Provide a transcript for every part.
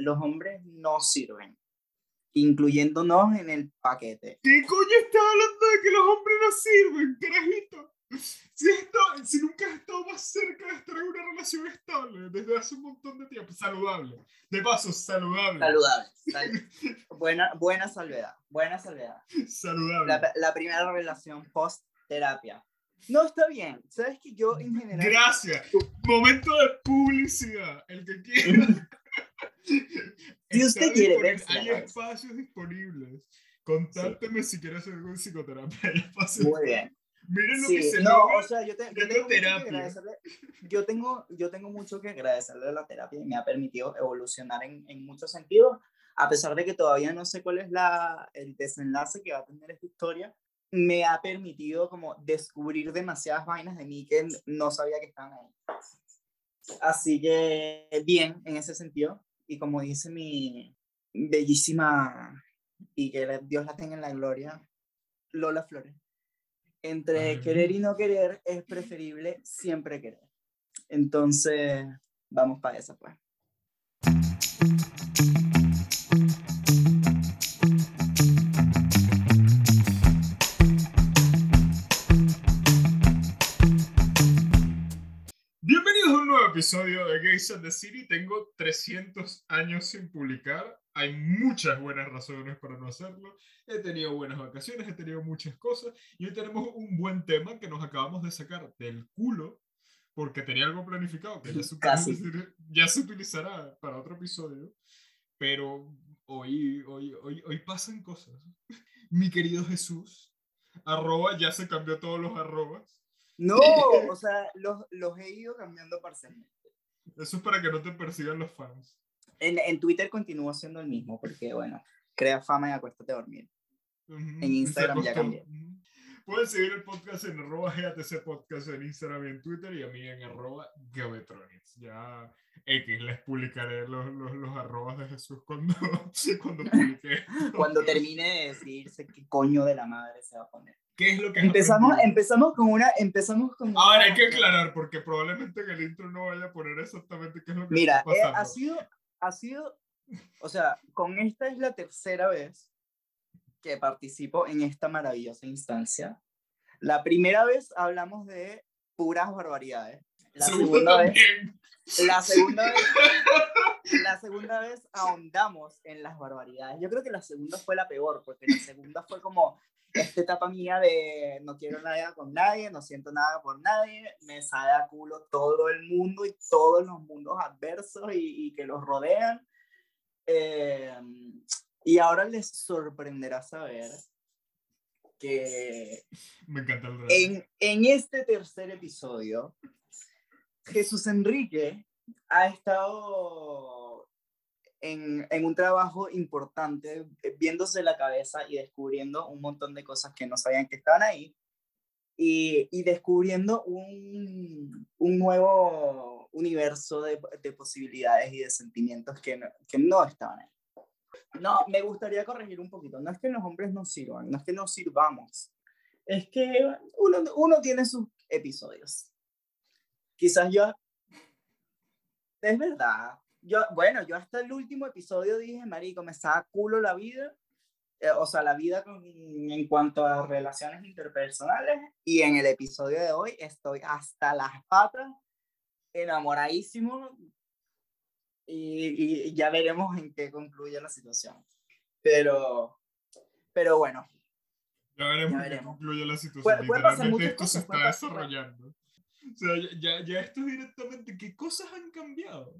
los hombres no sirven, incluyéndonos en el paquete. ¿Qué coño estás hablando de que los hombres no sirven, carajito? Si, esto, si nunca has estado más cerca de estar en una relación estable desde hace un montón de tiempo, saludable. De paso, saludable. Saludable. sal- buena, buena salvedad, buena salvedad. Saludable. La, la primera relación post-terapia. No, está bien. Sabes que yo en general... Gracias. Momento de publicidad. El que quiera. Si usted quiere la Hay espacios disponibles. Contácteme si quieres psicoterapia. Hay espacios. Muy bien. Miren lo que Sí, se no, logra. o sea, yo, te- yo tengo que. Yo tengo, yo tengo mucho que agradecerle a la terapia y me ha permitido evolucionar en, en muchos sentidos, a pesar de que todavía no sé cuál es la, el desenlace que va a tener esta historia. Me ha permitido como descubrir demasiadas vainas de mí que no sabía que estaban ahí. Así que bien en ese sentido. Y como dice mi bellísima y que Dios la tenga en la gloria, Lola Flores. Entre Ay. querer y no querer es preferible siempre querer. Entonces, vamos para esa pues. A un nuevo episodio de Gays and the City. Tengo 300 años sin publicar. Hay muchas buenas razones para no hacerlo. He tenido buenas vacaciones, he tenido muchas cosas. Y hoy tenemos un buen tema que nos acabamos de sacar del culo porque tenía algo planificado que ya se, ya se utilizará para otro episodio. Pero hoy, hoy, hoy, hoy pasan cosas. Mi querido Jesús, arroba, ya se cambió todos los arrobas. No, o sea, los, los he ido cambiando parcialmente. Eso es para que no te persigan los fans. En, en Twitter continúo siendo el mismo, porque bueno, crea fama y acuéstate a dormir. Ujú, En Instagram ya cambié. Ujú. Pueden seguir el podcast en arroba GATC Podcast en Instagram y en Twitter y a mí en arroba. Ya X, les publicaré los, los, los arrobas de Jesús cuando, cuando publique. Cuando termine de decidirse qué coño de la madre se va a poner. ¿Qué es lo que Empezamos, aprendido? empezamos con una, empezamos con Ahora hay que aclarar porque probablemente en el intro no vaya a poner exactamente qué es lo que Mira, está eh, pasando. ha sido, ha sido, o sea, con esta es la tercera vez que participo en esta maravillosa instancia. La primera vez hablamos de puras barbaridades. La segunda vez, la segunda vez, la segunda vez ahondamos en las barbaridades. Yo creo que la segunda fue la peor, porque la segunda fue como esta etapa mía de no quiero nada con nadie, no siento nada por nadie, me sale a culo todo el mundo y todos los mundos adversos y, y que los rodean. Eh, y ahora les sorprenderá saber que Me encanta el en, en este tercer episodio, Jesús Enrique ha estado en, en un trabajo importante, eh, viéndose la cabeza y descubriendo un montón de cosas que no sabían que estaban ahí, y, y descubriendo un, un nuevo universo de, de posibilidades y de sentimientos que no, que no estaban ahí. No, me gustaría corregir un poquito. No es que los hombres no sirvan, no es que no sirvamos. Es que uno, uno tiene sus episodios. Quizás yo... Es verdad. Yo, bueno, yo hasta el último episodio dije, marico, me estaba culo la vida. eh, o sea, la vida con- en cuanto a relaciones interpersonales. Y en el episodio de hoy estoy hasta las patas, enamoradísimo. Y, y ya veremos en qué concluye la situación. Pero, pero bueno, Ya veremos, Ya en qué veremos. concluye la situación. Puede- puede Literalmente esto se cosas, está desarrollando. O sea, ya, ya esto es directamente, ¿qué cosas han cambiado?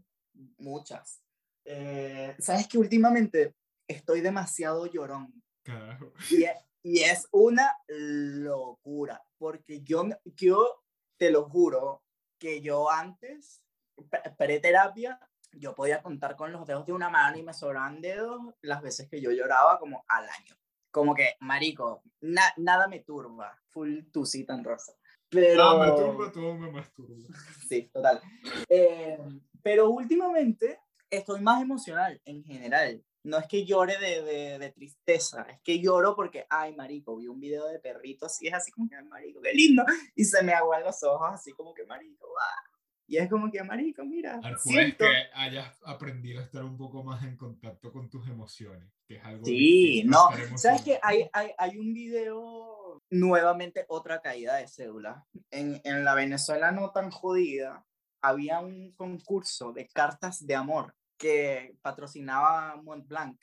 Muchas. Eh, Sabes que últimamente estoy demasiado llorón. Carajo. Y es, y es una locura, porque yo, yo te lo juro que yo antes, pre- pre-terapia, yo podía contar con los dedos de una mano y me sobraban dedos las veces que yo lloraba como al año. Como que, marico, na- nada me turba, full tusi tan rosa. Pero... Ah, me turba, todo me masturba. Sí, total. Eh, pero últimamente estoy más emocional en general. No es que llore de, de, de tristeza, es que lloro porque, ay, marico, vi un video de perritos y es así como que, "Ay, marico, qué lindo. Y se me aguan los ojos así como que, marico, guau. Y es como que, marico, mira, siento. que hayas aprendido a estar un poco más en contacto con tus emociones, que es algo Sí, no. ¿Sabes qué? emocionado. Hay, hay, hay un video, nuevamente otra caída de cédula. En, en la Venezuela no tan jodida, había un concurso de cartas de amor que patrocinaba Montblanc.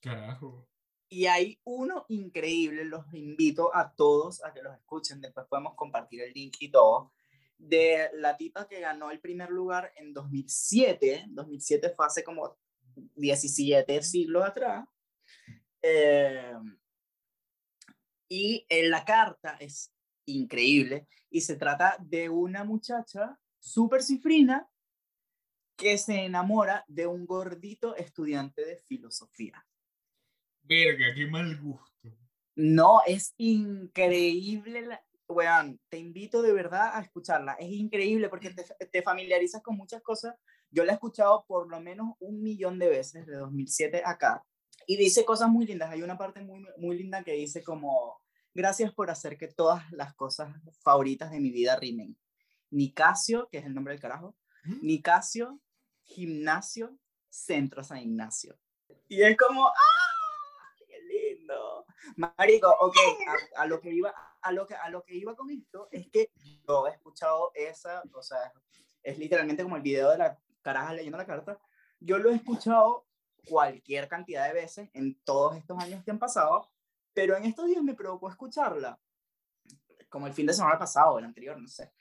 Carajo. Y hay uno increíble, los invito a todos a que los escuchen, después podemos compartir el link y todo, de la tipa que ganó el primer lugar en 2007, 2007 fue hace como 17 siglos atrás, eh, y en la carta es increíble, y se trata de una muchacha súper cifrina que se enamora de un gordito estudiante de filosofía. Verga, qué mal gusto. No, es increíble. La... Weón, te invito de verdad a escucharla. Es increíble porque te, te, familiarizas con muchas cosas. Yo la he escuchado por lo menos un millón de veces de 2007 acá. Y dice cosas muy lindas. Hay una parte muy, muy linda que dice como, gracias por hacer que todas las cosas favoritas de mi vida rimen. Nicasio, que es el nombre del carajo. Nicasio, gimnasio, centro San Ignacio. Y es como, ¡ah! lindo. Marico, ok, a, a, lo que iba, a lo que, a lo que iba con esto es que yo he escuchado esa, o sea, es literalmente como el video de la caraja leyendo la carta. Yo lo he escuchado cualquier cantidad de veces en todos estos años que han pasado, pero en estos días me provocó escucharla, como el fin de semana pasado, el anterior, no sé.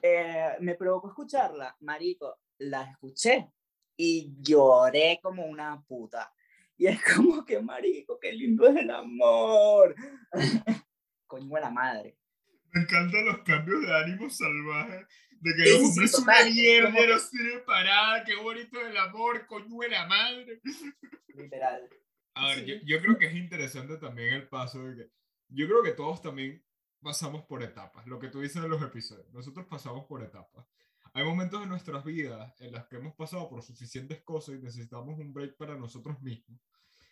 Eh, me provocó escucharla, marico, la escuché y lloré como una puta. Y es como que, marico, qué lindo es el amor. Coño de la madre. Me encantan los cambios de ánimo salvajes. De que los hombres son una mierda, no que... sirve para qué bonito el amor, coño de la madre. Literal. A ver, sí. yo, yo, creo que es interesante también el paso de que. Yo creo que todos también pasamos por etapas. Lo que tú dices en los episodios. Nosotros pasamos por etapas. Hay momentos en nuestras vidas en las que hemos pasado por suficientes cosas y necesitamos un break para nosotros mismos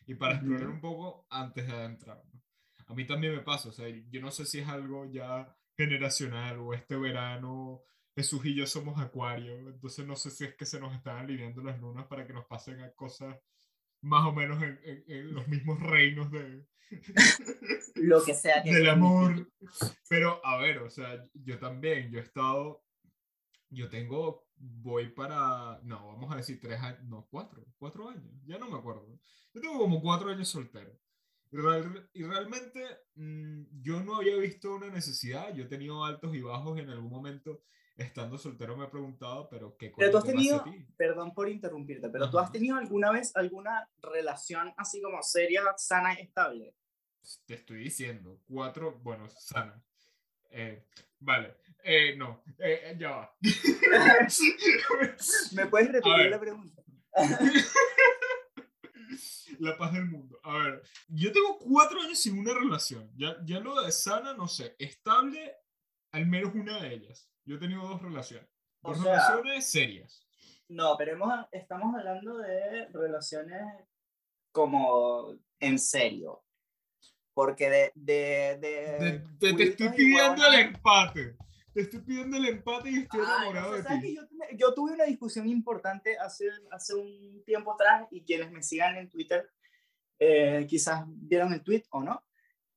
y para explorar un poco antes de adentrarnos. A mí también me pasa, o sea, yo no sé si es algo ya generacional o este verano Jesús y yo somos acuario, entonces no sé si es que se nos están alineando las lunas para que nos pasen a cosas más o menos en, en, en los mismos reinos de lo que sea que del amor. Pero a ver, o sea, yo también, yo he estado yo tengo, voy para, no, vamos a decir tres años, no, cuatro, cuatro años, ya no me acuerdo. Yo tengo como cuatro años soltero. Y, real, y realmente mmm, yo no había visto una necesidad, yo he tenido altos y bajos en algún momento, estando soltero me he preguntado, pero ¿qué Pero tú has tenido, perdón por interrumpirte, pero Ajá. tú has tenido alguna vez alguna relación así como seria, sana y estable. Te estoy diciendo, cuatro, bueno, sana. Eh, vale, eh, no, eh, ya va. ¿Me puedes repetir la pregunta? la paz del mundo. A ver, yo tengo cuatro años sin una relación. Ya, ya lo de sana, no sé, estable, al menos una de ellas. Yo he tenido dos relaciones. Dos o sea, relaciones serias. No, pero hemos, estamos hablando de relaciones como en serio. Porque de... de, de, de, te estoy pidiendo el empate. Te estoy pidiendo el empate y estoy enamorado Ay, no, de ti. Que yo, yo, tuve una discusión importante hace, hace un tiempo atrás y quienes me sigan en Twitter eh, quizás vieron el tweet o no,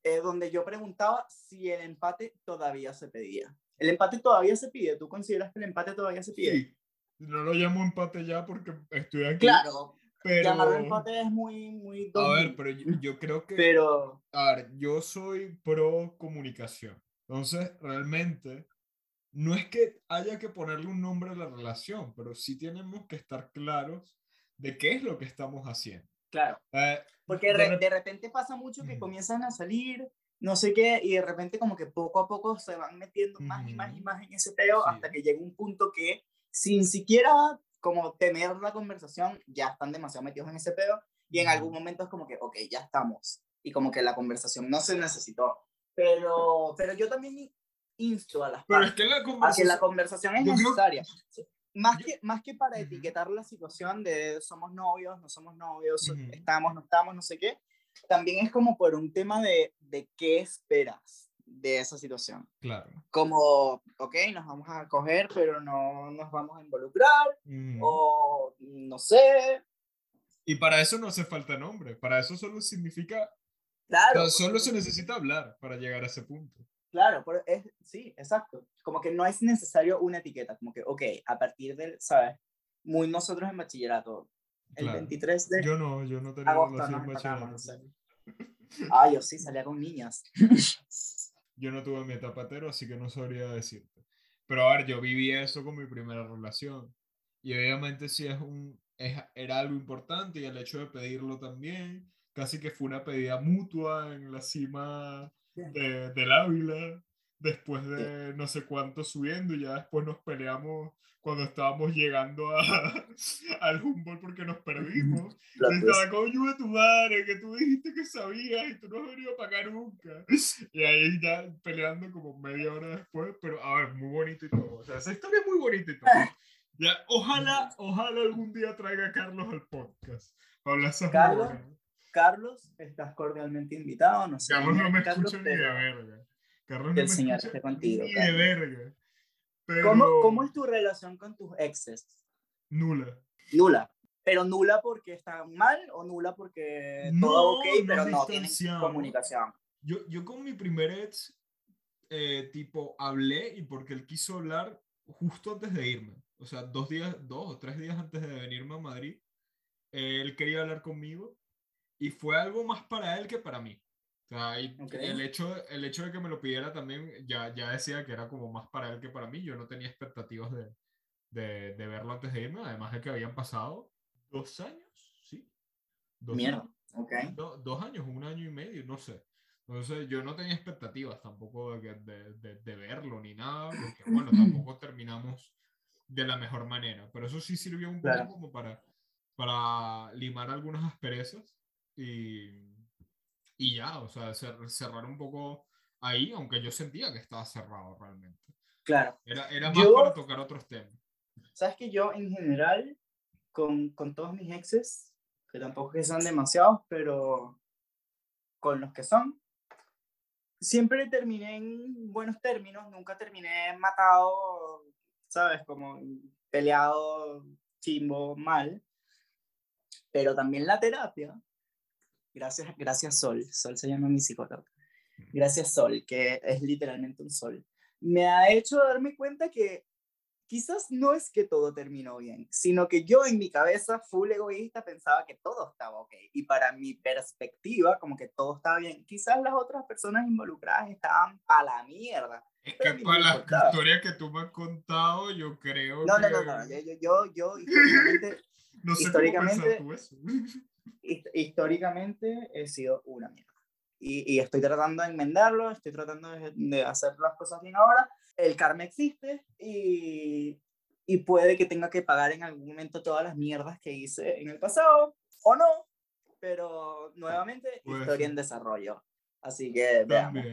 eh, donde yo preguntaba si el empate todavía se pedía. ¿El empate todavía se pide? ¿Tú consideras que el empate todavía se pide? Sí. No lo llamo empate ya porque estoy aquí. Claro, pero... llamarlo empate es muy... muy a ver, pero yo, yo creo que... Pero... A ver, yo soy pro comunicación. Entonces, realmente, no es que haya que ponerle un nombre a la relación, pero sí tenemos que estar claros de qué es lo que estamos haciendo. Claro. Eh, Porque de, de, repente pasa mucho que -huh. comienzan a salir, no sé qué, y de repente como que poco a poco se van metiendo uh -huh. más y más y más en ese peo sí. hasta que llega un punto que sin siquiera como tener la conversación, ya están demasiado metidos en ese peo y en uh -huh. algún momento es como que, ok, ya estamos. Y como que la conversación no se necesitó. Pero, pero yo también insto a las pero es que la a que la conversación es yo necesaria. Creo... Más, que, más que para etiquetar la situación de somos novios, no somos novios, uh -huh. estamos, no estamos, no sé qué, también es como por un tema de, de qué esperas de esa situación. Claro. Como, ok, nos vamos a coger, pero no nos vamos a involucrar, Mm. o no sé. Y para eso no hace falta nombre, para eso solo significa, Claro. o sea, solo porque- se necesita hablar para llegar a ese punto. Claro, pero es, sí, exacto. Como que no es necesario una etiqueta, como que, ok, a partir del, ¿sabes? Muy nosotros en bachillerato, el Claro. 23 de Yo no, yo no tenía agosto relación nos empatamos, no sé. Ah, yo sí, salía con niñas. Yo no tuve mi etapa hetero, así que no sabría decirte. Pero a ver, yo viví eso con mi primera relación. Y obviamente sí es un, es, era algo importante y el hecho de pedirlo también, casi que fue una pedida mutua en la cima de, del Ávila, después de no sé cuánto subiendo, y ya después nos peleamos cuando estábamos llegando a, al Humboldt porque nos perdimos. Twist. estaba coño de tu madre, que tú dijiste que sabías y tú no has venido a pagar nunca. Y ahí ya peleando como media hora después, pero a ver, muy bonito y todo. O sea, esa historia es muy bonita y todo. Ya, ojalá, ojalá algún día traiga a Carlos al podcast. Para esas Carlos. Carlos, estás cordialmente invitado. No sé. Carlos no me Carlos, escucha ni de verga. Carlos Que el Señor esté contigo, de verga. Pero ¿Cómo, ¿Cómo es tu relación con tus exes? nula. Nula. Pero nula porque están mal o nula porque No, todo ok, pero no tienen comunicación. Yo, yo con mi primer ex, eh, tipo, hablé y porque él quiso hablar justo antes de irme. O sea, dos días, dos o tres días antes de venirme a Madrid, él quería hablar conmigo y fue algo más para él que para mí. O sea, y Ok. el, hecho, el hecho de que me lo pidiera también ya, ya decía que era como más para él que para mí. Yo no tenía expectativas de, de, de verlo antes de irme, además de que habían pasado dos años, ¿sí? Dos Mierda. años. Ok. Do- dos años, un año y medio, no sé. Entonces yo no tenía expectativas tampoco de, de, de- verlo ni nada, porque bueno, tampoco terminamos de la mejor manera, pero eso sí sirvió un poco Claro. como para, para limar algunas asperezas y, y ya, o sea, cer- cerrar un poco ahí, aunque yo sentía que estaba cerrado realmente. Claro. Era, era más Yo- para tocar otros temas. Sabes que yo en general, con, con todos mis exes, que tampoco que sean demasiados, pero con los que son, siempre terminé en buenos términos, nunca terminé matado, ¿sabes? Como peleado, chimbo, mal. Pero también la terapia, gracias, gracias Sol, Sol se llama mi psicóloga, gracias Sol, que es literalmente un sol, me ha hecho darme cuenta que quizás no es que todo terminó bien, sino que yo en mi cabeza, full egoísta, pensaba que todo estaba ok. Y para mi perspectiva, como que todo estaba bien. Quizás las otras personas involucradas estaban a la mierda. Es que para me la importaba. historia que tú me has contado, yo creo No, que... no, no, no. Yo, yo, yo, yo históricamente, No sé históricamente- cómo tú eso. hist- históricamente he sido una mierda. Y, y estoy tratando de enmendarlo, estoy tratando de, de hacer las cosas bien ahora. El karma existe y, y puede que tenga que pagar en algún momento todas las mierdas que hice en el pasado, o no, pero nuevamente, Puede historia en desarrollo. Así que veamos.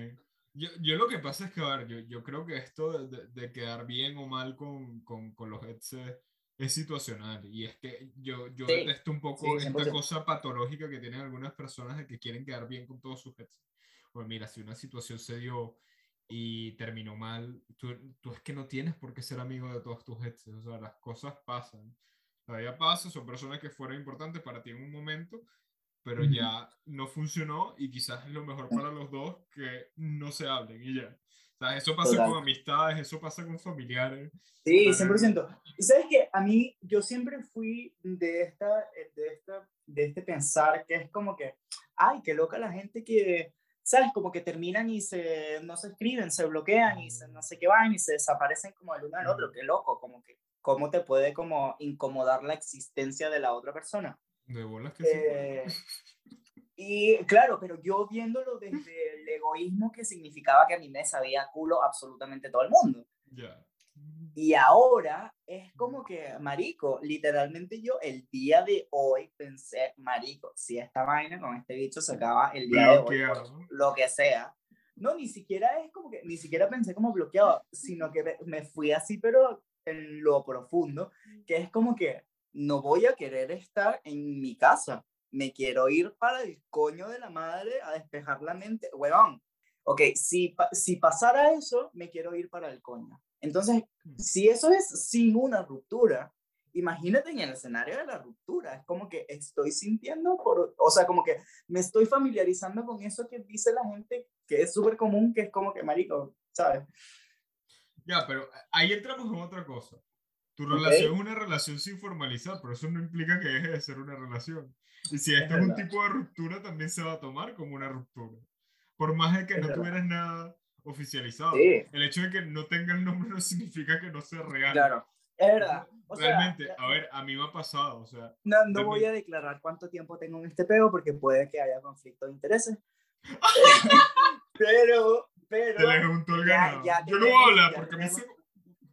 Yo, yo lo que pasa es que, a ver, yo, yo creo que esto de, de- de quedar bien o mal con, con, con los exes es situacional. Y es que yo, yo Sí, detesto un poco sí, esta 100%. cosa patológica que tienen algunas personas de que quieren quedar bien con todos sus exes. Pues mira, si una situación se dio y terminó mal, tú, tú es que no tienes por qué ser amigo de todos tus exes. O sea, las cosas pasan. La vida pasa, son personas que fueron importantes para ti en un momento, pero Ujú. ya no funcionó y quizás es lo mejor para los dos que no se hablen y ya. O sea, eso pasa Total. con amistades, eso pasa con familiares. Sí, Para- 100%. Y sabes que a mí, yo siempre fui de, esta, eh, de, esta, de este pensar que es como que, ay, qué loca la gente que, ¿sabes? Como que terminan y se, no se escriben, se bloquean y se, no sé qué van y se desaparecen como el uno al otro, qué loco, como que, ¿cómo te puede como incomodar la existencia de la otra persona? De bolas que sí. Y claro, pero yo viéndolo desde el egoísmo que significaba que a mí me sabía culo absolutamente todo el mundo. Ya. Y ahora es como que, marico, literalmente yo el día de hoy pensé, marico, si esta vaina con este bicho se acaba el día de hoy, Bloqueado. lo que sea. No, ni siquiera es como que, ni siquiera pensé como bloqueado, sino que me- me fui así, pero en lo profundo, que es como que no voy a querer estar en mi casa, me quiero ir para el coño de la madre a despejar la mente, huevón. ok, si, si pasara eso, me quiero ir para el coño. Entonces, si eso es sin una ruptura, imagínate en el escenario de la ruptura, es como que estoy sintiendo, por, o sea, como que me estoy familiarizando con eso que dice la gente, que es súper común, que es como que, marico, ¿sabes? Ya, pero ahí entramos en otra cosa. Tu relación es una relación sin formalizar, pero eso no implica que deje de ser una relación. Y si esto es, un verdad. tipo de ruptura, también se va a tomar como una ruptura. Por más de que Es no verdad. tuvieras nada oficializado. Sí. El hecho de que no tenga el nombre no significa que no sea real. Claro, es verdad. O sea, Realmente, ya- a ver, a mí me ha pasado, o sea, No, no También- voy a declarar cuánto tiempo tengo en este pego porque puede que haya conflicto de intereses. pero, pero. se le el ya- ganado. ya Yo no voy a hablar porque tenemos- se-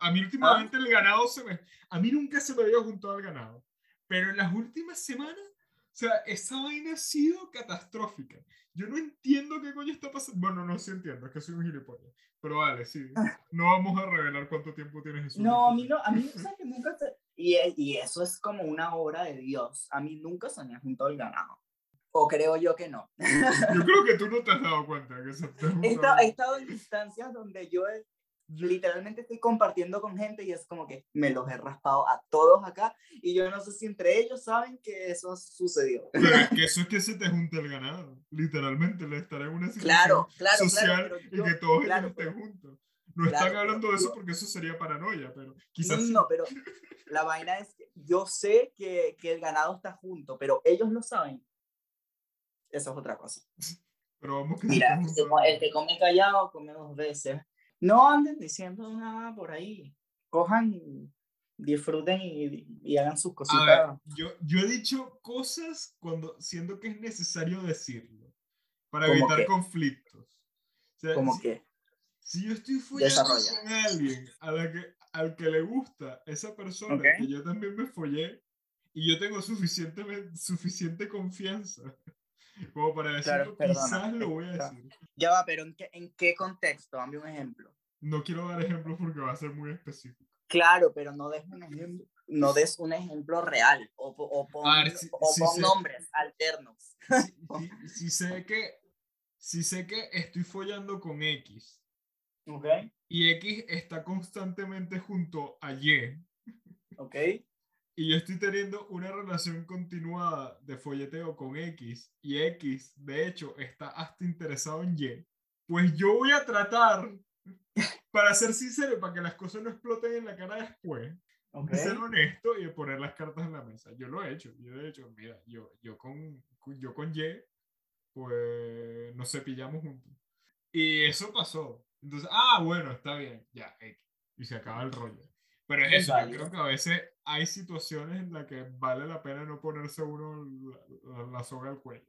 a mí últimamente el ganado se me... A mí nunca se me había juntado el ganado. Pero en las últimas semanas, o sea, esa vaina ha sido catastrófica. Yo no entiendo qué coño está pasando. Bueno, no sí entiendo, es que soy un gilipollas. Pero vale, sí. No vamos a revelar cuánto tiempo tienes Jesús. No, a mí no, a mí o sea, que nunca se- y, e- y eso es como una obra de Dios. A mí nunca se me ha juntado el ganado. O creo yo que no. Yo creo que tú no te has dado cuenta que se te ha He, juntado. esta- he estado en instancias donde yo he- literalmente estoy compartiendo con gente y es como que me los he raspado a todos acá y yo no sé si entre ellos saben que eso sucedió. Pero es que eso es que se te junta el ganado. Literalmente, le estará en una situación Claro, claro, social claro. pero y yo- que todos claro, ellos estén pero- juntos. No están hablando pero de eso yo- porque eso sería paranoia, pero No, quizás no, sí. pero la vaina es que yo sé que, que el ganado está junto, pero ellos lo saben. Eso es otra cosa. Pero vamos que Mira, el que come callado come dos veces. No anden diciendo nada por ahí. Cojan, disfruten y, y hagan sus A cositas. ver, yo, yo he dicho cosas cuando siento que es necesario decirlo para ¿Cómo evitar qué? conflictos. O sea, como si, que, si yo estoy follando con alguien a la que, al que le gusta esa persona, que yo también me follé, y yo tengo suficiente, suficiente confianza como para decirlo, perdona, quizás lo voy a decir. ya va, pero ¿en qué, ¿en qué contexto? Dame un ejemplo. No quiero dar ejemplos porque va a ser muy específico. Claro, pero no des un ejemplo, no des un ejemplo real o, o pon, ver, si- o si pon se- nombres alternos. Si, si- sé que, si sé que estoy follando con X ¿Ok? y X está constantemente junto a Y ¿Ok? Y yo estoy teniendo una relación continuada de folleteo con X y X de hecho está hasta interesado en Y, pues yo voy a tratar, para ser sincero, para que las cosas no exploten en la cara después, ¿Ok? de ser honesto y de poner las cartas en la mesa. Yo lo he hecho, yo he hecho, mira, yo, yo, con, yo con Y, pues nos cepillamos juntos. Y eso pasó. Entonces, ah, bueno, está bien, ya, X. Y se acaba el rollo. Pero es Es eso, yo creo que a veces hay situaciones en las que vale la pena no ponerse uno la, la- la soga al cuello.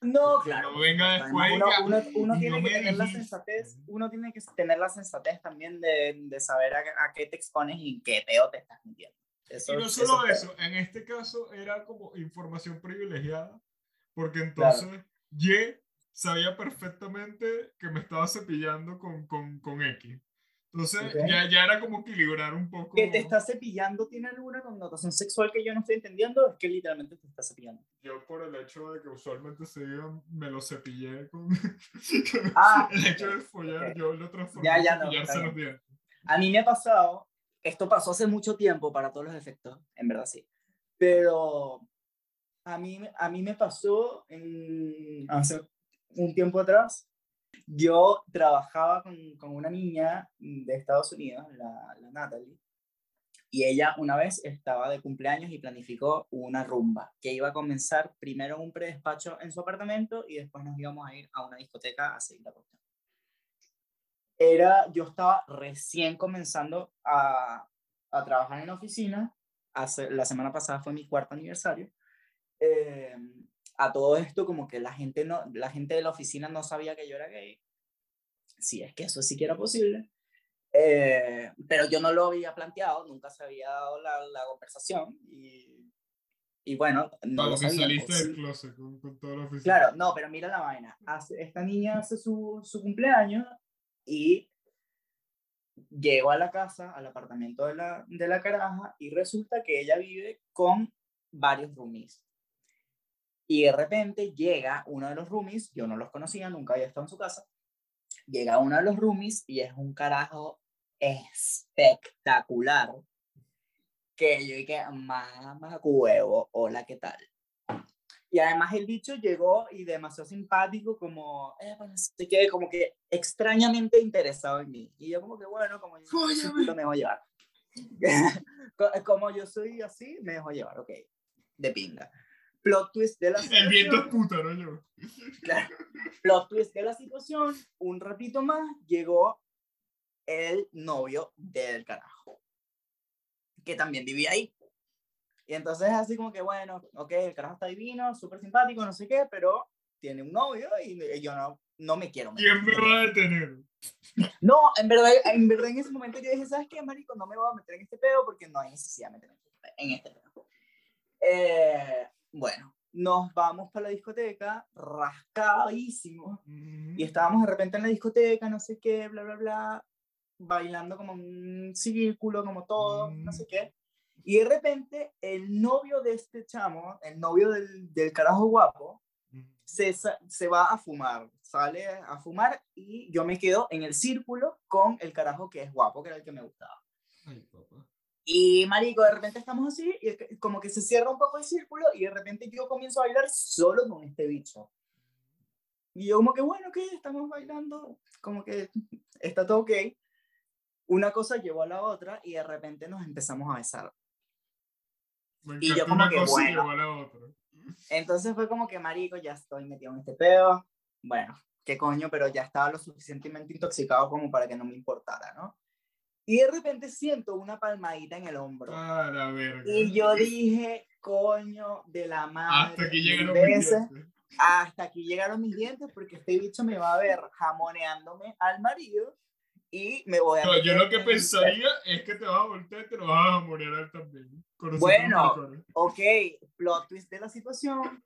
No, Que claro. no venga después uno, uno- uno "Y tiene no que tener la dijiste". sensatez, uno tiene que tener la sensatez también de, de saber a, a qué te expones y en qué peo te estás metiendo. Eso, Y no eso solo es eso, en este caso era como información privilegiada, porque entonces Y sabía perfectamente que me estaba cepillando con, con, con X. Entonces Ok. ya, ya era como equilibrar un poco. Que te está cepillando tiene alguna connotación sexual que yo no estoy entendiendo, es que literalmente te está cepillando. Yo por el hecho de que usualmente se diga, me lo cepillé con... Ah, el hecho ok, de follar, ok. yo lo transformé Ya, en ya no, cepillarse está los dientes. A mí me ha pasado, esto pasó hace mucho tiempo para todos los efectos, en verdad sí, pero a mí, a mí me pasó en, hace un tiempo atrás, yo trabajaba con, con una niña de Estados Unidos, la, la Natalie, y ella una vez estaba de cumpleaños y planificó una rumba que iba a comenzar primero en un predespacho en su apartamento y después nos íbamos a ir a una discoteca a seguir la cuestión. Era, yo estaba recién comenzando a, a trabajar en la oficina, hace, la semana pasada fue mi cuarto aniversario, eh, a todo esto como que la gente, no, la gente de la oficina no sabía que yo era gay, si es que eso sí que era posible, eh, pero yo no lo había planteado, nunca se había dado la, la conversación y, y bueno, no lo sabían, saliste pues, del closet con, con toda la oficina. Claro, no, pero mira la vaina. Hace, esta niña hace su, su cumpleaños y llego a la casa, al apartamento de la, de la caraja, y resulta que ella vive con varios roomies. Y de repente llega uno de los roomies, yo no los conocía, nunca había estado en su casa, Llega uno de los roomies y es un carajo espectacular. Que yo dije, mamá huevo, hola, ¿qué tal? Y además el bicho llegó y demasiado simpático, como, eh, pues, que, como que extrañamente interesado en mí. Y yo como que, bueno, como yo soy me voy a llevar. como yo soy así, me dejo llevar, ok. De pinga. Plot twist de la situación. El viento es puta, ¿no? Yo. Claro. Plot twist de la situación. Un ratito más llegó el novio del carajo. Que también vivía ahí. Y entonces así como que, bueno, ok, el carajo está divino, súper simpático, no sé qué, pero tiene un novio y yo no, no me quiero meter. ¿Quién me va a detener? No, en verdad, en verdad en ese momento yo dije, ¿sabes qué, marico? No me voy a meter en este pedo porque no hay necesidad de meterme en este pedo. Eh, bueno, nos vamos para la discoteca, rascadísimos, y estábamos de repente en la discoteca, no sé qué, bla, bla, bla, bailando como un círculo, como todo, no sé qué. Y de repente, el novio de este chamo, el novio del, del carajo guapo, se, se va a fumar, sale a fumar y yo me quedo en el círculo con el carajo que es guapo, que era el que me gustaba. Y marico, de repente estamos así y como que se cierra un poco el círculo y de repente yo comienzo a bailar solo con este bicho. Y yo como que bueno, ¿qué? Estamos bailando, como que está todo ok. Una cosa llevó a la otra y de repente nos empezamos a besar y yo como que, bueno. Entonces fue como que, marico, ya estoy metido en este pedo. Bueno, qué coño, pero ya estaba lo suficientemente intoxicado como para que no me importara, ¿no? Y de repente siento una palmadita en el hombro. Ah, la verga. Y yo dije, coño de la madre. Hasta aquí llegaron mis dientes. Hasta aquí llegaron mis dientes porque este bicho me va a ver jamoneándome al marido y me voy a... No, yo lo que pensaría es que te vas a voltear y te lo vas a morir también. Bueno, ok, plot twist de la situación.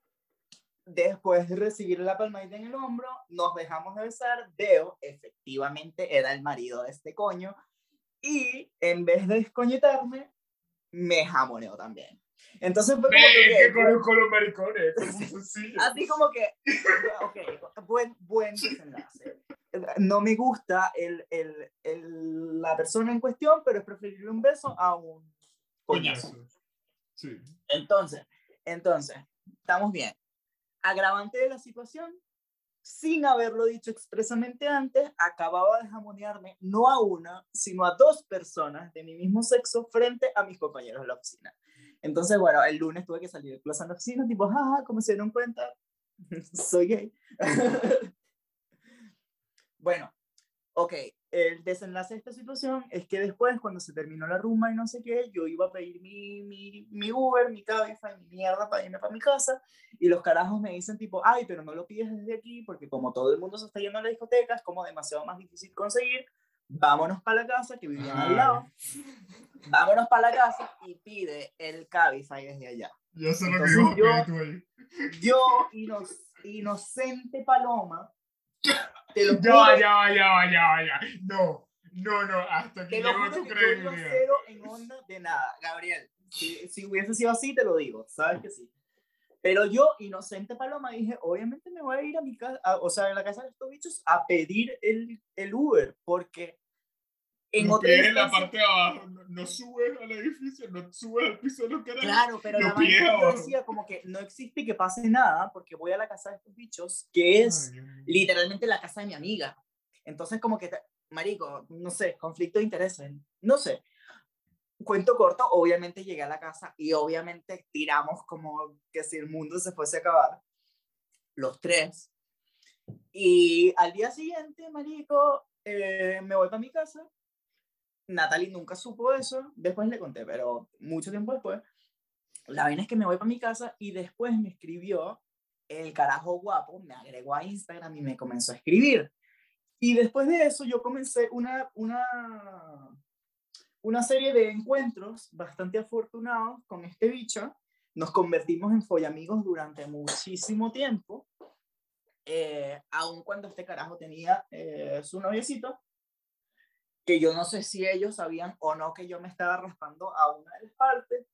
Después de recibir la palmadita en el hombro, nos dejamos de besar. Veo, efectivamente, era el marido de este coño. Y en vez de descoñetarme, me jamoneó también. Entonces fue como que... los maricones, Así como que, ok, buen, buen desenlace no me gusta el, el, el, la persona en cuestión, pero es preferible un beso a un coñazo. Sí. Entonces, entonces, estamos bien. Agravante de la situación, sin haberlo dicho expresamente antes, acababa de jamonearme no a una, sino a dos personas de mi mismo sexo frente a mis compañeros de la oficina. Entonces, bueno, el lunes tuve que salir de clase en la oficina, tipo, jaja, como se dieron cuenta, soy gay. Bueno, ok, el desenlace de esta situación es que después, cuando se terminó la rumba y no sé qué, yo iba a pedir mi, mi, mi Uber, mi Cabify, mi mierda para irme para mi casa, y los carajos me dicen tipo, ay, pero no lo pides desde aquí, porque como todo el mundo se está yendo a la discoteca, es como demasiado más difícil conseguir, vámonos para la casa, que vivían al lado, vámonos para la casa y pide el Cabify desde allá. Lo que yo, yo, inocente paloma, te lo ya, ya, ya, ya, ya. No, no, no, hasta que llegó tu credibilidad. cero en onda de nada, Gabriel. Si, si hubiese sido así, te lo digo, sabes que sí. Pero yo, inocente paloma, dije, obviamente me voy a ir a mi casa, o sea, a la casa de estos bichos, a pedir el, el Uber, porque en no en la parte de abajo, no, subes al edificio, no subes al piso de los carajos. Claro, pero la yo decía como que no existe que pase nada porque voy a la casa de estos bichos, que es literalmente la casa de mi amiga. Entonces como que, marico, no sé, conflicto de intereses, no sé. Cuento corto, obviamente llegué a la casa y obviamente tiramos como que si el mundo se fuese a acabar, los tres. Y al día siguiente, marico, eh, me voy para mi casa Natalie nunca supo eso, después le conté, pero mucho tiempo después, la vaina es que me voy para mi casa y después me escribió el carajo guapo, me agregó a Instagram y me comenzó a escribir. Y después de eso yo comencé una, una, una serie de encuentros bastante afortunados con este bicho. Nos convertimos en follamigos durante muchísimo tiempo, eh, aun cuando este carajo tenía eh, su noviecito que yo no sé si ellos sabían o no que yo me estaba raspando a una de las partes,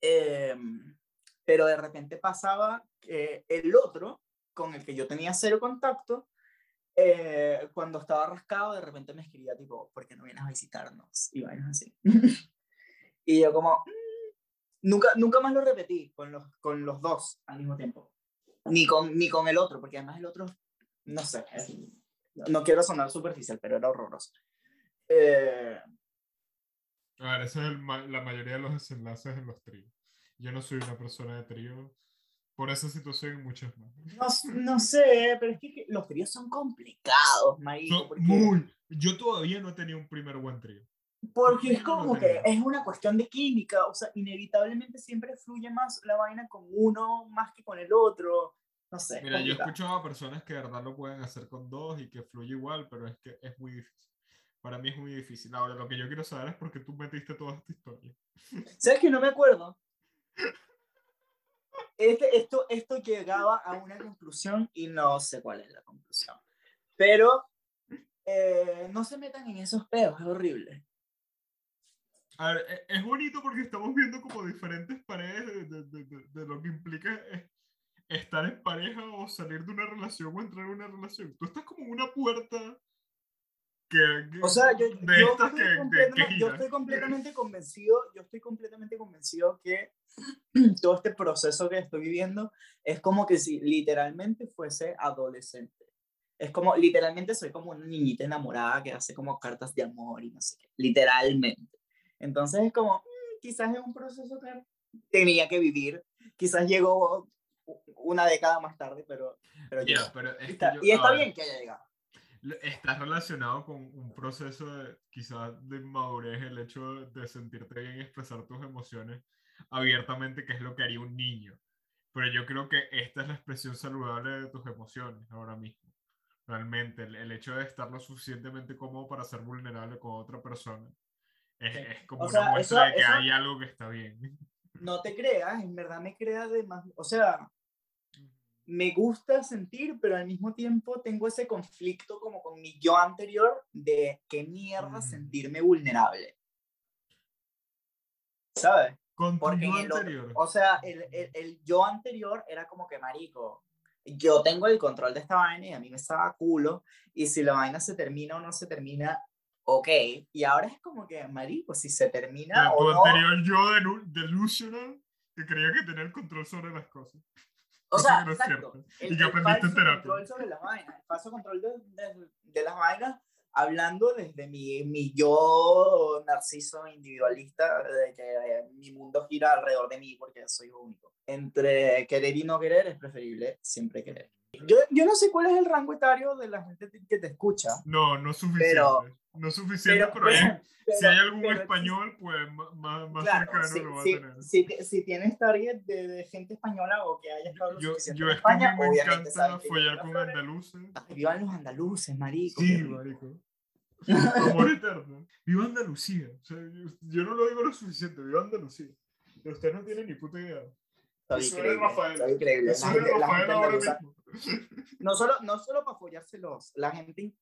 em, pero de repente pasaba que el otro, con el que yo tenía cero contacto, eh, cuando estaba rascado, de repente me escribía tipo, ¿por qué no vienes a visitarnos? Y vainas así. y yo como, "Mm". nunca, nunca más lo repetí con los, con los dos al mismo tiempo. Ni con, ni con el otro, porque además el otro, no sé, es- no quiero sonar superficial, pero era horroroso. Eh, A ver, esa es el la mayoría de los desenlaces en los tríos. Yo no soy una persona de trío. Por esa situación y muchas más. no, no sé, pero es que, los tríos son complicados, marico. No, porque- muy. Yo todavía no he tenido un primer buen trío. Porque es No, no como que es una cuestión de química, o sea, inevitablemente siempre fluye más la vaina con uno más que con el otro. No sé. Mira, yo he complicado. escuchado a personas que de verdad lo pueden hacer con dos y que fluye igual, pero es que es muy difícil. Para mí es muy difícil. Ahora, lo que yo quiero saber es por qué tú metiste toda esta historia. ¿Sabes que no me acuerdo? Este, esto, esto llegaba a una conclusión y no sé cuál es la conclusión. Pero eh, no se metan en esos peos, es horrible. A ver, e- es bonito porque estamos viendo como diferentes paredes de, de- de- de- lo que implica eh, estar en pareja o salir de una relación o entrar en una relación. Tú estás como en una puerta que, O sea, yo, yo estoy que, yo estoy completamente convencido, yo estoy completamente convencido que todo este proceso que estoy viviendo es como que si literalmente fuese adolescente. Es como, literalmente soy como una niñita enamorada que hace como cartas de amor y no sé qué, literalmente. Entonces es como, mm, quizás es un proceso que tenía que vivir, quizás llegó una década más tarde, pero, pero Ya, llegó. pero es que Está- yo- y está bien que haya llegado. Está relacionado con un proceso de quizás de madurez, el hecho de, sentirte bien y expresar tus emociones abiertamente, que es lo que haría un niño. Pero yo creo que esta es la expresión saludable de tus emociones ahora mismo. Realmente, el, el hecho de estar lo suficientemente cómodo para ser vulnerable con otra persona es, Sí. es como O una muestra eso- de que eso- hay algo que está bien. no te creas, en verdad me crea de más, o sea, me gusta sentir, pero al mismo tiempo tengo ese conflicto como con mi yo anterior de qué mierda Ujú. sentirme vulnerable. ¿Sabes? Con tu Porque yo el anterior. o sea, el, el, el yo anterior era como que marico, yo tengo el control de esta vaina y a mí me estaba culo, y si la vaina se termina o no se termina, ok, y ahora es como que marico, si se termina O o tu no, anterior yo delu- delusional que creía que tenía el control sobre las cosas. O sea, no exacto. El, Y que aprendiste en terapia. control sobre las vainas, el falso control de, de- de las vainas, hablando desde mi, mi yo narciso individualista, de que eh, mi mundo gira alrededor de mí porque soy único. Entre querer y no querer es preferible siempre querer. Yo, yo no sé cuál es el rango etario de la gente que te escucha. No, no es suficiente. Pero- no es suficiente, pero, hay- si pero- hay algún pero español, pues más, más Claro, cercano si, lo va si- a tener. si, si tienes target de, de gente española o que haya estado lo Yo, suficiente yo en es que España, me encanta follar con andaluces. Ay, vivan los andaluces, marico. Sí, marico. Amor eterno. Viva Andalucía. O sea, yo, yo no lo digo lo suficiente. Viva Andalucía. Pero usted no tiene ni puta idea. Soy increíble, Rafael. soy increíble. La gente, la Rafael gente ahora andaluza, mismo. No solo, no solo para follárselos, la gente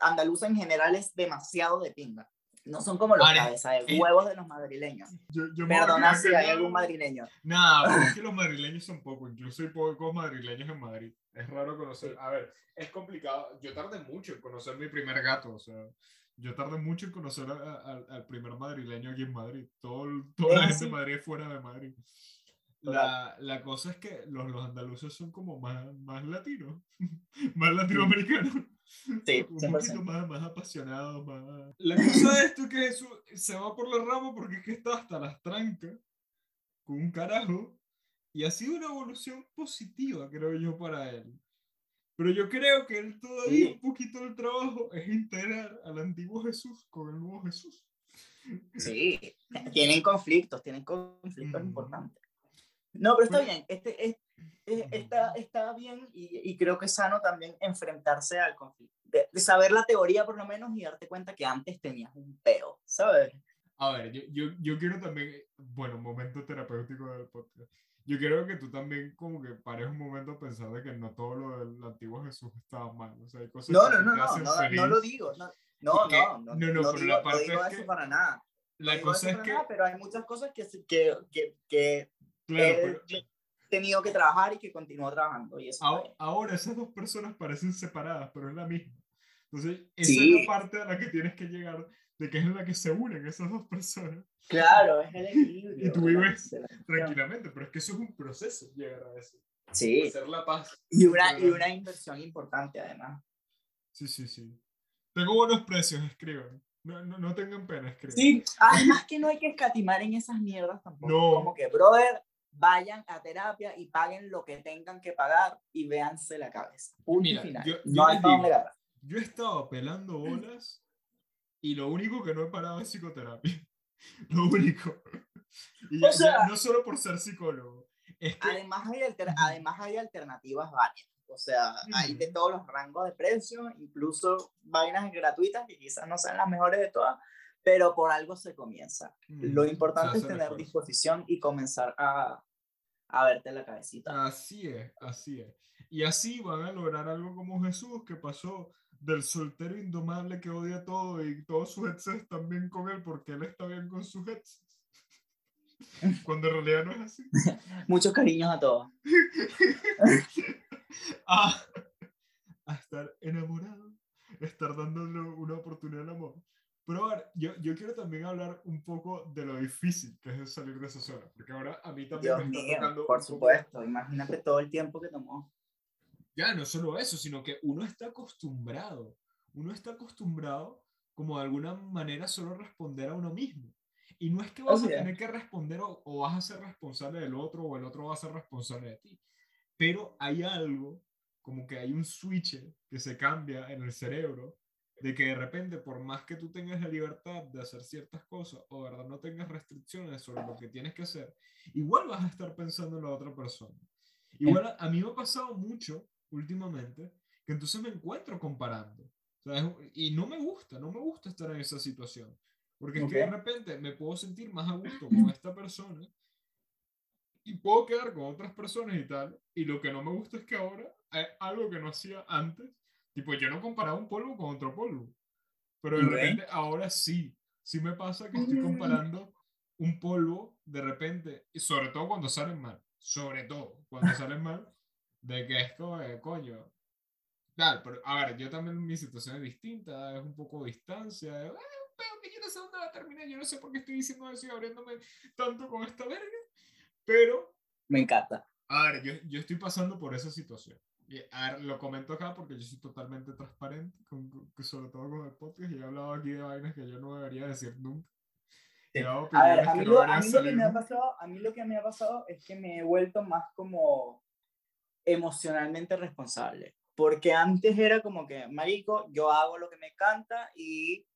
andaluza en general es demasiado de pinga. No son como los Vale, cabeza de eh, huevos de los madrileños. Yo, yo Perdona si hay yo- algún madrileño. Nah, pero es que los madrileños son pocos, incluso hay pocos madrileños en Madrid. Es raro conocer. A ver, es complicado. Yo tardé mucho en conocer mi primer gato, o sea, yo tardé mucho en conocer a- a- al- primer madrileño aquí en Madrid. Todo, toda la gente de Madrid es fuera de Madrid. La, la cosa es que los, los andaluces son como más, más latinos, más latinoamericanos. Sí, un 100%. poquito más, más apasionados, más... La cosa de esto es que eso se va por la rama porque es que está hasta las trancas con un carajo y ha sido una evolución positiva, creo yo, para él. Pero yo creo que él todavía Sí. un poquito del trabajo es integrar al antiguo Jesús con el nuevo Jesús. Sí, tienen conflictos, tienen conflictos Mm. importantes. No, pero está Pues- bien, este, es, es- está, está bien y, y creo que es sano también enfrentarse al conflicto. De, de saber la teoría por lo menos y darte cuenta que antes tenías un peo, ¿sabes? A ver, yo, yo, yo quiero también, bueno, momento terapéutico del podcast. Yo quiero que tú también como que pares un momento a pensar de que no todo lo del antiguo Jesús estaba mal. O sea, hay cosas No, que no, te no, no, hacen no, feliz. no lo digo. No, no, que- no, no, no, no, no pero digo, la no parte digo es eso que para nada. no La digo cosa eso es que, nada, pero hay muchas cosas que, se- que, que, que claro, eh, pero, que- tenido que trabajar y que continuó trabajando. Y eso Ahora, ahora esas dos personas parecen separadas, pero es la misma. Entonces, esa Sí. es la parte a la que tienes que llegar, de que es en la que se unen esas dos personas Claro, es el equilibrio. Y tú vives tranquilamente, pero es que eso es un proceso, llegar a eso. Sí, Hacer la paz. y una, y una inversión importante además. Sí, sí, sí. Tengo buenos precios, escriban. No, no, no tengan pena, escriban. Sí, además que no hay que escatimar en esas mierdas tampoco. No. Como que, brother, vayan a terapia y paguen lo que tengan que pagar y véanse la cabeza. Punto Mira, final. yo- yo no hay digo. Yo he estado pelando bolas y lo único que no he parado es psicoterapia. Lo único. Y ya- sea- ya no solo por ser psicólogo. Es que Además hay, alter- además hay alternativas varias. O sea, hay de todos los rangos de precios, incluso vainas gratuitas que quizás no sean las mejores de todas, pero por algo se comienza. Lo Mm, importante se es tener esfuerzo. disposición y comenzar a, a verte la cabecita. Así es, así es. Y así van a lograr algo como Jesús, que pasó del soltero indomable que odia todo y todos sus exes están bien con él porque él está bien con sus exes. Cuando en realidad no es así. Muchos cariños a todos. a, a estar enamorado, estar dándole una oportunidad al amor. Pero a ver, yo, yo quiero también hablar un poco de lo difícil que es salir de esa zona, porque ahora a mí también Dios me está mío, tocando por un poco- supuesto. Imagínate todo el tiempo que tomó. Ya, no solo eso, sino que uno está acostumbrado, uno está acostumbrado como de alguna manera solo responder a uno mismo. Y no es que vas a tener que responder o, o vas a ser responsable del otro o el otro va a ser responsable de ti. Pero hay algo, como que hay un switch que se cambia en el cerebro, de que de repente, por más que tú tengas la libertad de hacer ciertas cosas o verdad no tengas restricciones sobre lo que tienes que hacer, igual vas a estar pensando en la otra persona. Igual a, a mí me ha pasado mucho últimamente que entonces me encuentro comparando. Y no me gusta, no me gusta estar en esa situación. Porque es que de repente me puedo sentir más a gusto con esta persona y puedo quedar con otras personas y tal. Y lo que no me gusta es que ahora hay algo que no hacía antes. Tipo, yo no comparaba un polvo con otro polvo. Pero de repente ahora sí. Sí me pasa que estoy comparando un polvo de repente, y sobre todo cuando salen mal. Sobre todo cuando salen mal. De que es como, de, coño. Tal, pero a ver, yo también mi situación es distinta, es un poco distancia. de, "Ah, pero que yo no sé dónde va a terminar, yo no sé por qué estoy diciendo eso y abriéndome tanto con esta verga. Pero Me encanta. a ver, yo, yo estoy pasando por esa situación. Y, a ver, lo comento acá porque yo soy totalmente transparente, con, con- sobre todo con el podcast, y he hablado aquí de vainas que yo no debería decir nunca. A ver, mí, lo, a, deberían mí lo que me ha pasado, a mí lo que me ha pasado es que me he vuelto más como emocionalmente responsable. Porque antes era como que, marico, yo hago lo que me canta y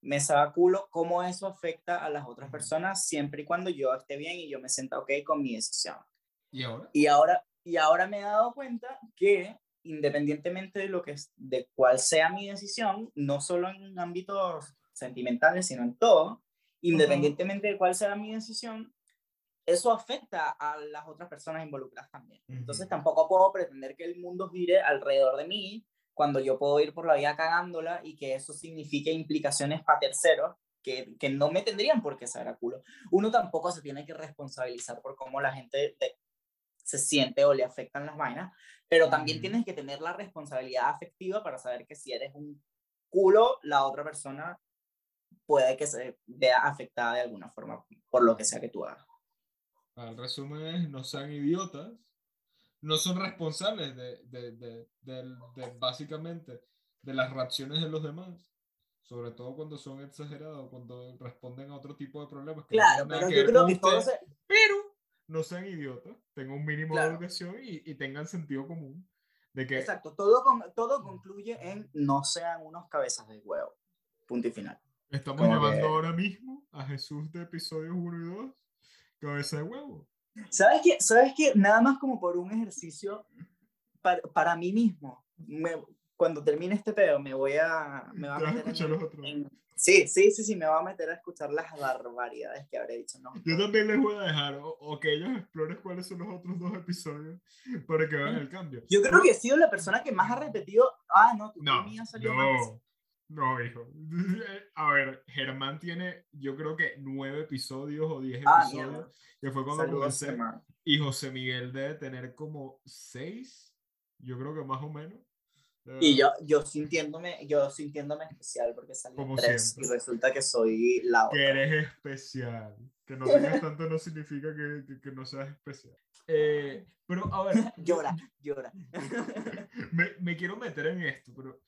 me saca culo cómo eso afecta a las otras personas siempre y cuando yo esté bien y yo me sienta ok con mi decisión. ¿Y ahora? Y ahora, y ahora me he dado cuenta que independientemente de lo que es, de cuál sea mi decisión, no solo en ámbitos sentimentales, sino en todo, independientemente de cuál sea mi decisión, eso afecta a las otras personas involucradas también. Entonces tampoco puedo pretender que el mundo gire alrededor de mí cuando yo puedo ir por la vida cagándola y que eso signifique implicaciones para terceros que, que no me tendrían por qué saber a culo. Uno tampoco se tiene que responsabilizar por cómo la gente te- se siente o le afectan las vainas, pero también Ujú. tienes que tener la responsabilidad afectiva para saber que si eres un culo, la otra persona puede que se vea afectada de alguna forma por lo que sea que tú hagas. El resumen es, no sean idiotas, no son responsables de, de, de, de básicamente de las reacciones de los demás, sobre todo cuando son exagerados, cuando responden a otro tipo de problemas. que no Claro, nada pero yo creo que todo se, pero no sean idiotas, tengan un mínimo de Claro. educación y, y tengan sentido común de que Exacto, todo, con, todo concluye en no sean unos cabezas de huevo. Punto y final. estamos como llevando que- ahora mismo a Jesús de episodios 1 y 2, cabeza de huevo. ¿Sabes qué? ¿Sabes qué? Nada más como por un ejercicio para, para mí mismo. me- cuando termine este pedo, me voy a. Me va a Te vas a meter en- escuchar los otros. en- sí, sí, sí, sí, me va a meter a escuchar las barbaridades que habré dicho. No, Yo también les voy a dejar, o, o que ellos exploren cuáles son los otros dos episodios para que vean el cambio. Yo creo que he sido la persona que más ha repetido. Ah, no, tu No, mía salió más veces". no, no, hijo. A ver, Germán tiene, yo creo que nueve episodios o diez Ah, episodios, mierda. que fue cuando comencé. Y José Miguel debe tener como seis, yo creo que más o menos. Y yo, yo sintiéndome, yo sintiéndome especial porque salí Como tres siempre. y resulta que soy la Que otra. eres especial. Que no tengas tanto no significa que, que- que no seas especial. Eh, pero a ver, Llora, llora. me, me quiero meter en esto, pero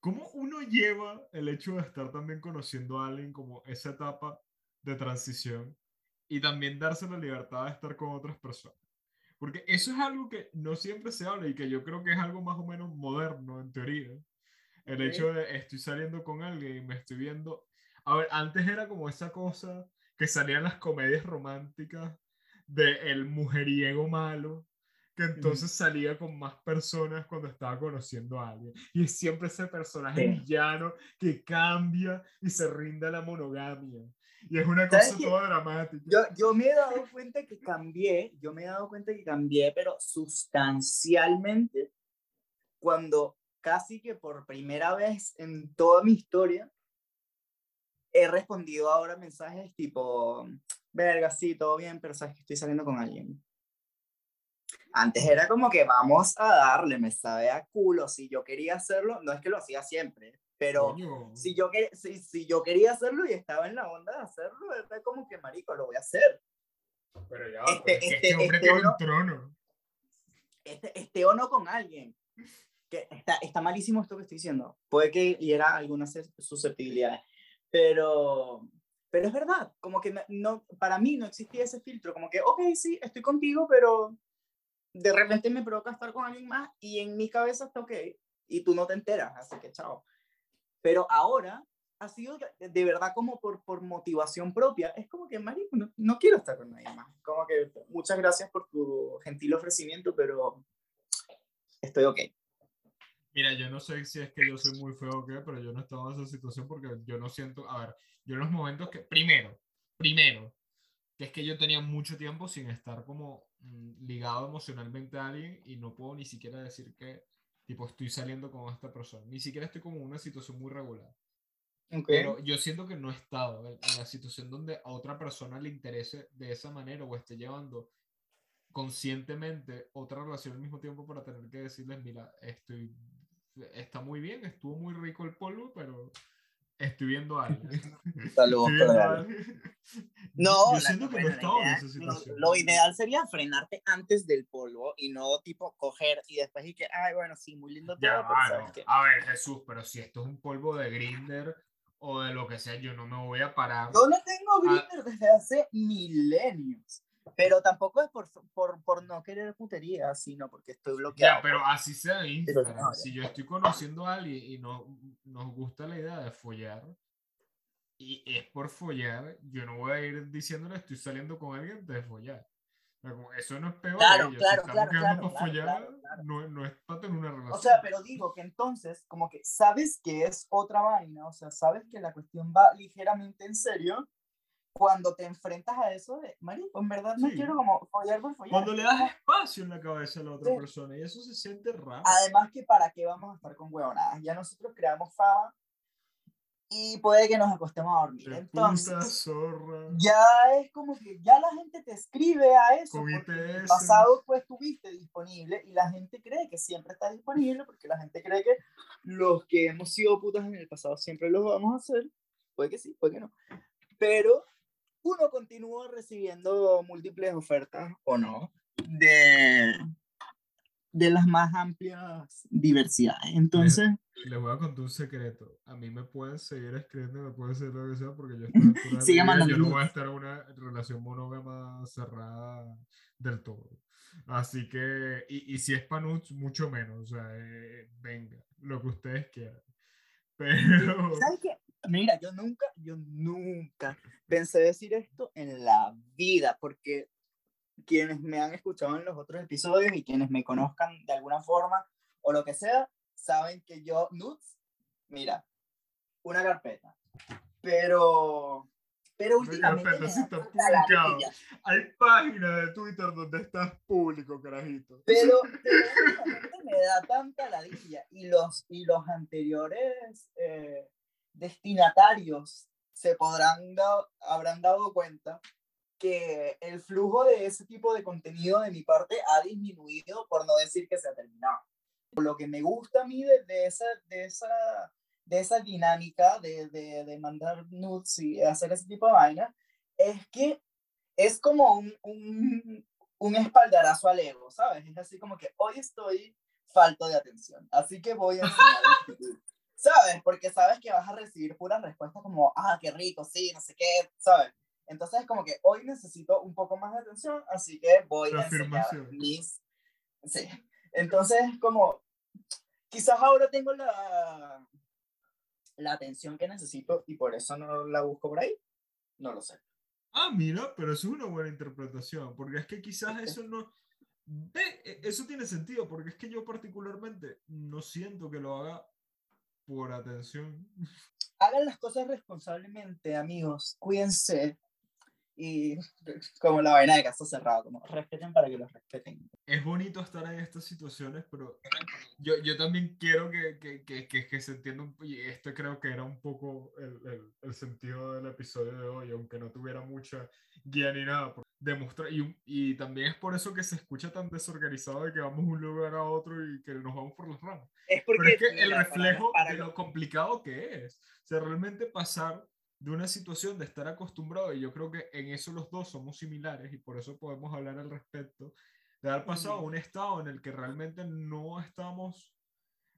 ¿cómo uno lleva el hecho de estar también conociendo a alguien como esa etapa de transición y también darse la libertad de estar con otras personas? Porque eso es algo que no siempre se habla y que yo creo que es algo más o menos moderno en teoría. El hecho de estoy saliendo con alguien y me estoy viendo... A ver, antes era como esa cosa que salía en las comedias románticas de el mujeriego malo, que entonces salía con más personas cuando estaba conociendo a alguien. Y es siempre ese personaje Sí. villano que cambia y se rinde a la monogamia. Y es una ¿Sabes cosa toda dramática. Yo, yo me he dado cuenta que cambié, yo me he dado cuenta que cambié, pero sustancialmente, cuando casi que por primera vez en toda mi historia he respondido ahora mensajes tipo, verga, sí, todo bien, pero sabes que estoy saliendo con alguien. Antes era como que vamos a darle, me sabe a culo, si yo quería hacerlo, no es que lo hacía siempre, pero Coño. si yo, si, si yo quería hacerlo y estaba en la onda de hacerlo, era como que, marico, lo voy a hacer. Pero ya, Este- pero es que este- este hombre este tiene un trono. Este, esté o no con alguien. Que está, está malísimo esto que estoy diciendo. Puede que hiera algunas sus- susceptibilidades. Pero, pero es verdad. Como que no- no, para mí no existía ese filtro. Como que, ok, sí, estoy contigo, pero de repente me provoca estar con alguien más y en mi cabeza está ok. Y tú no te enteras, así que chao. Pero ahora ha sido de, verdad como por, por motivación propia. Es como que, marico, no, no quiero estar con nadie más. Como que muchas gracias por tu gentil ofrecimiento, pero estoy ok. Mira, yo no sé si es que yo soy muy feo o qué, pero yo no estaba en esa situación porque yo no siento, a ver, yo en los momentos que, primero, primero, que es que yo tenía mucho tiempo sin estar como mm, ligado emocionalmente a alguien y no puedo ni siquiera decir que, tipo, estoy saliendo con esta persona, ni siquiera estoy como en una situación muy regular. Ok. Pero yo siento que no he estado en, en la situación donde a otra persona le interese de esa manera o esté llevando conscientemente otra relación al mismo tiempo para tener que decirles, mira, estoy, está muy bien, estuvo muy rico el polvo, pero estoy viendo a alguien. Saludos, Estoy viendo a Colorado. alguien. No, yo siento que en esa lo- situación. Lo, ideal sería frenarte antes del polvo y no tipo coger y después y que, ay, bueno, sí, muy lindo todo, Ya, pero va, ¿sabes no. A ver, Jesús, pero si esto es un polvo de grinder o de lo que sea, yo no me voy a parar. Yo no tengo. Grindr desde hace milenios, pero tampoco es por, por, por no querer putería, sino porque estoy bloqueado. Ya, pero así sea Instagram. no, si yo estoy conociendo a alguien y no, nos gusta la idea de follar, y es por follar, yo no voy a ir diciéndole estoy saliendo con alguien de follar. Eso no es peor. Claro, claro, si claro, claro, para follar, claro, claro. No, no es para tener una relación. O sea, pero digo que entonces, como que sabes que es otra vaina, o sea, sabes que la cuestión va ligeramente en serio, cuando te enfrentas a eso de, marico, en verdad no Sí. quiero como follar por follar. Cuando le das espacio en la cabeza a la otra Sí. persona, y eso se siente raro. Además que para qué vamos a estar con huevonadas, ya nosotros creamos fama y puede que nos acostemos a dormir. Entonces, ya es como que ya la gente te escribe a eso Con porque en el pasado pues estuviste disponible y la gente cree que siempre estás disponible porque la gente cree que los que hemos sido putas en el pasado siempre los vamos a hacer. Puede que sí, puede que no. Pero uno continúa recibiendo múltiples ofertas o no de de las más amplias diversidades. Entonces Les voy a contar un secreto. A mí me pueden seguir escribiendo, me pueden seguir lo que sea, porque yo estoy yo no voy a estar en una relación monógama cerrada del todo. Así que, y, y si es panuts, mucho menos. O sea, eh, venga, lo que ustedes quieran. Pero, ¿Sabes qué? Mira, yo nunca, yo nunca pensé decir esto en la vida, porque quienes me han escuchado en los otros episodios y quienes me conozcan de alguna forma o lo que sea, saben que yo, nudes, mira, una carpeta. Pero, pero últimamente hay páginas de Twitter donde estás público, carajito. Pero, pero me da tanta ladilla. Y los, y los anteriores eh, destinatarios se podrán da- habrán dado cuenta que el flujo de ese tipo de contenido de mi parte ha disminuido, por no decir que se ha terminado. Lo que me gusta a mí de, de esa, de, esa, de esa dinámica de, de, de, mandar nudes y hacer ese tipo de vaina es que es como un, un, un espaldarazo al ego, ¿sabes? Es así como que hoy estoy falto de atención, así que voy a enseñar ¿sabes? Porque sabes que vas a recibir puras respuestas como, ah, qué rico, sí, no sé qué, ¿sabes? Entonces es como que hoy necesito un poco más de atención, así que voy a enseñar mis... Sí. Entonces como, quizás ahora tengo la, la atención que necesito y por eso no la busco por ahí. No lo sé. Ah, mira, pero es una buena interpretación, porque es que quizás eso no... E, eso tiene sentido, porque es que yo particularmente no siento que lo haga por atención. Hagan las cosas responsablemente, amigos. Cuídense. Y como la vaina de caso cerrado, como respeten para que los respeten. Es bonito estar en estas situaciones, pero yo, yo también quiero que, que, que, que, se entienda, un, y esto creo que era un poco el, el, el, sentido del episodio de hoy, aunque no tuviera mucha guía ni nada, demostrar, y, y también es por eso que se escucha tan desorganizado de que vamos de un lugar a otro y que nos vamos por las ramas. Es porque, Pero es que el reflejo para, para de lo complicado que es, o sea, realmente pasar de una situación de estar acostumbrado, y yo creo que en eso los dos somos similares y por eso podemos hablar al respecto, de haber pasado a un estado en el que realmente no estamos,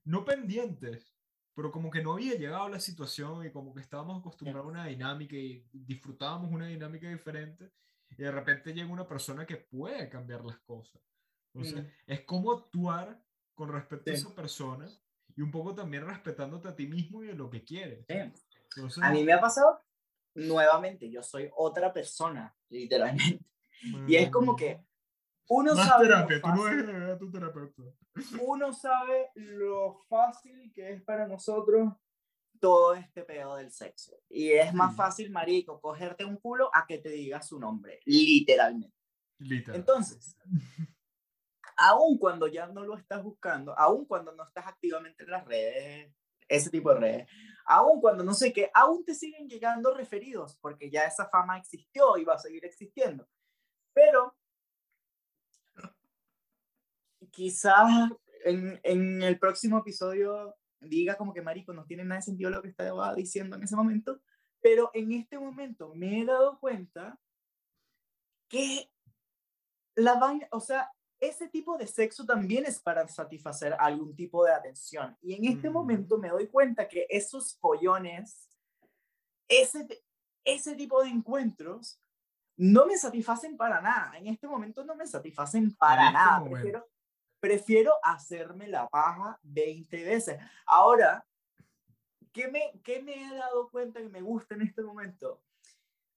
no pendientes, pero como que no había llegado la situación y como que estábamos acostumbrados a una dinámica y disfrutábamos una dinámica diferente y de repente llega una persona que puede cambiar las cosas. Entonces, es como actuar con respecto a esa persona y un poco también respetándote a ti mismo y a lo que quieres. A mí me ha pasado nuevamente, yo soy otra persona, literalmente. Y es como que uno Más sabe. terapia, tú no eres tu terapeuta. Uno sabe lo fácil que es para nosotros todo este pedo del sexo. Y es más fácil, marico, cogerte un culo a que te diga su nombre, literalmente. Literal. Entonces, aun cuando ya no lo estás buscando, aun cuando no estás activamente en las redes, ese tipo de redes, aun cuando no sé qué, aún te siguen llegando referidos, porque ya esa fama existió y va a seguir existiendo. Pero quizás en, en el próximo episodio diga como que marico no tiene nada de sentido lo que estaba diciendo en ese momento, pero en este momento me he dado cuenta que la vaina, o sea, ese tipo de sexo también es para satisfacer algún tipo de atención. Y en este mm. momento me doy cuenta que esos pollones, ese, ese tipo de encuentros, no me satisfacen para nada. En este momento no me satisfacen para este nada. Prefiero, prefiero hacerme la paja 20 veces. Ahora, ¿qué me, ¿qué me he dado cuenta que me gusta en este momento?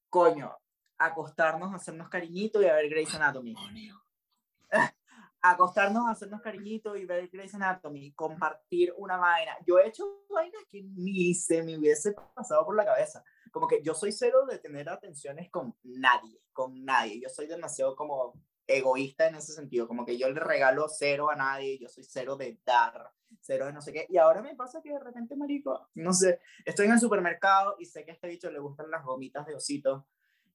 Coño, acostarnos, hacernos cariñitos y a ver Grey's Anatomy acostarnos, hacernos cariñitos y ver Grey's Anatomy, compartir una vaina. Yo he hecho vainas que ni se me hubiese pasado por la cabeza. Como que yo soy cero de tener atenciones con nadie, con nadie. Yo soy demasiado como egoísta en ese sentido, como que yo le regalo cero a nadie, yo soy cero de dar, cero de no sé qué. Y ahora me pasa que de repente, marico, no sé, estoy en el supermercado y sé que a este bicho le gustan las gomitas de osito.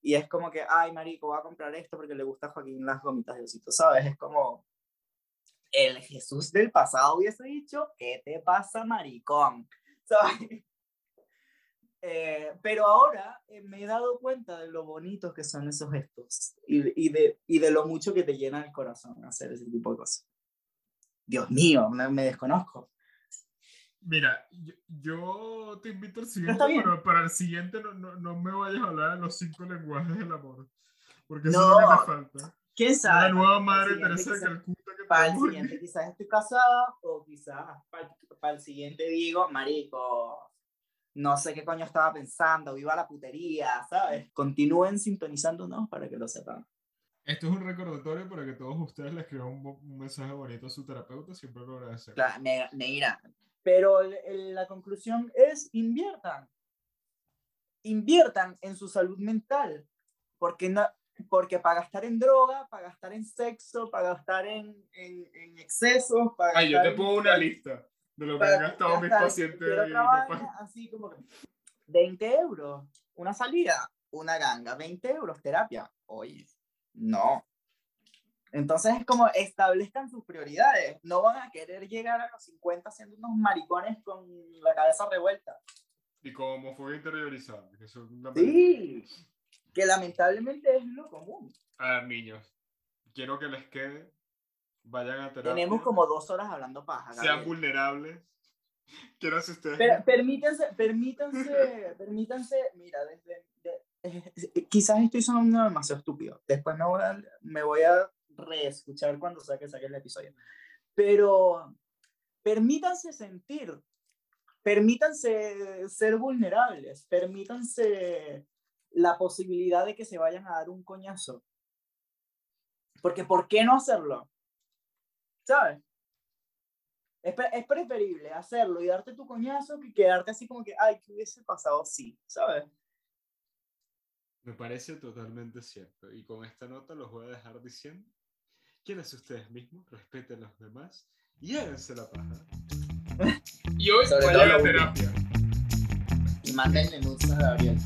Y es como que, ay, marico, voy a comprar esto porque le gusta a Joaquín las gomitas de osito, ¿sabes? Es como, el Jesús del pasado hubiese dicho, ¿qué te pasa, maricón? Eh, pero ahora eh, me he dado cuenta de lo bonitos que son esos gestos y, y, de, y de lo mucho que te llena el corazón hacer ese tipo de cosas. Dios mío, me, me desconozco. Mira, yo, yo, te invito al siguiente, pero para el siguiente no, no, no, me vayas a hablar de los cinco lenguajes del amor, porque eso no, es lo que me falta. ¿Quién sabe? La nueva madre Teresa de Calcuta para el siguiente quizás estoy casada o quizás para, para, el siguiente digo, marico, no sé qué coño estaba pensando, viva la putería, ¿sabes? Continúen sintonizándonos para que lo sepan. Esto es un recordatorio para que todos ustedes le escriban un, un mensaje bonito a su terapeuta, siempre lo agradecemos. Claro, irá. Pero el, el, la conclusión es inviertan. Inviertan en su salud mental, porque no, porque para gastar en droga, para gastar en sexo, para gastar en, en, en excesos, para Ay, yo te pongo una lista de lo que han gastado mis pacientes. Y así como 20 euros, una salida, una ganga, 20 euros, terapia, Oye, no. Entonces es como establezcan sus prioridades. No van a querer llegar a los 50 siendo unos maricones con la cabeza revuelta. Y con homofobia interiorizada. Que la- Sí, que lamentablemente es lo común. A ver, niños, quiero que les quede, vayan a terapia, Tenemos como dos horas hablando paja. sean Gabriel. vulnerables. Quiero que ustedes... Per- permítanse, permítanse, permítanse, mira, desde, de- eh, quizás estoy sonando demasiado estúpido. Después me voy a, me voy a reescuchar cuando saque, saque el episodio. Pero permítanse sentir, permítanse ser vulnerables, permítanse la posibilidad de que se vayan a dar un coñazo. Porque ¿por qué no hacerlo? ¿Sabes? Es, pre- es preferible hacerlo y darte tu coñazo que quedarte así como que, ay, ¿qué hubiese pasado si? ¿Sabes? Me parece totalmente cierto. Y con esta nota los voy a dejar diciendo, quienes ustedes mismos, respeten a los demás y háganse la paja. y hoy Sobre todo vayan lo a último. terapia. Y mándenle nudes a Gabriel.